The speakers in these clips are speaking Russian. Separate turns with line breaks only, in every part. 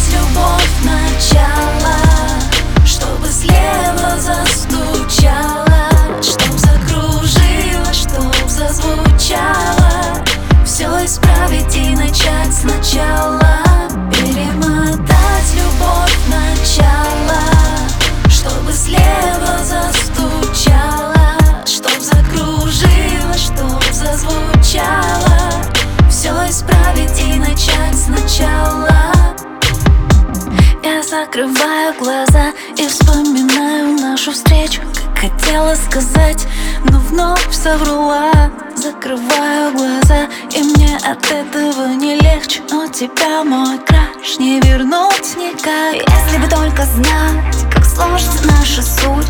Перемотать любовь начало Чтобы слева застучало Чтоб закружило, чтоб зазвучало. Все исправить и начать сначала. Перемотать закрываю глаза и вспоминаю нашу встречу. Как хотела сказать, но вновь соврала. Закрываю глаза, и мне от этого не легче. Но тебя, мой краш, не вернуть никак.
Если бы только знать, как сложится наша суть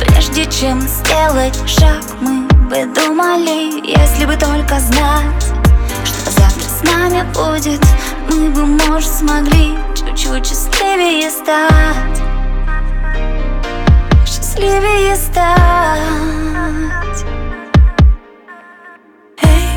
Прежде чем сделать шаг, мы бы думали Если бы только знать, что завтра с нами будет Мы бы, может, смогли чуть-чуть стать. Счастливее стать.
Эй,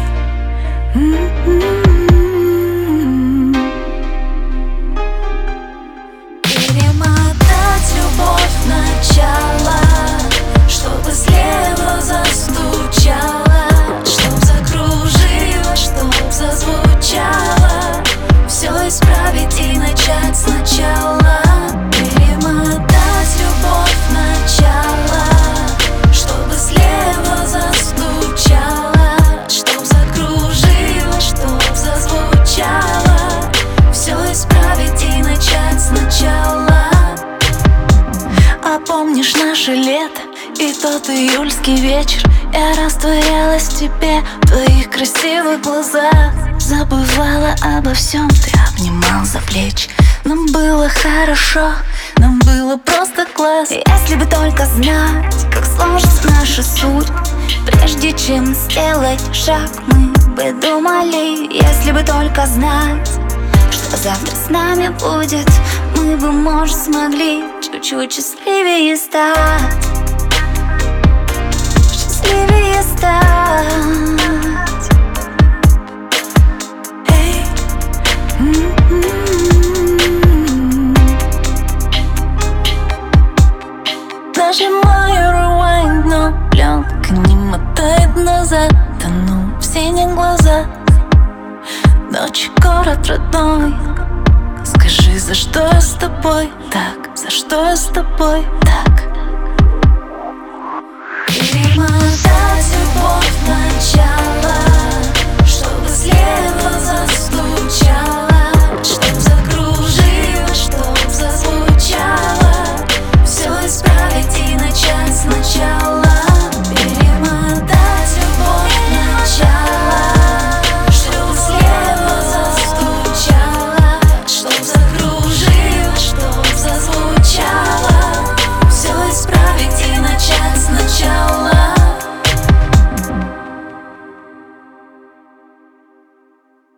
наше лето и тот июльский вечер. Я растворялась в тебе, в твоих красивых глазах. Забывала обо всем, ты обнимал за плечи. Нам было хорошо, нам было просто класс.
Если бы только знать, как сложится наша суть. Прежде чем сделать шаг, мы бы думали Если бы только знать, что завтра с нами будет Мы бы, может, смогли чуть-чуть счастливее стать? Счастливее стать.
Эй, м-м-м. Нажимаю rewind, но пленка не мотает назад. Тону в синих глазах Ночь, город родной Скажи, за что с тобой так? За что с тобой так? Начало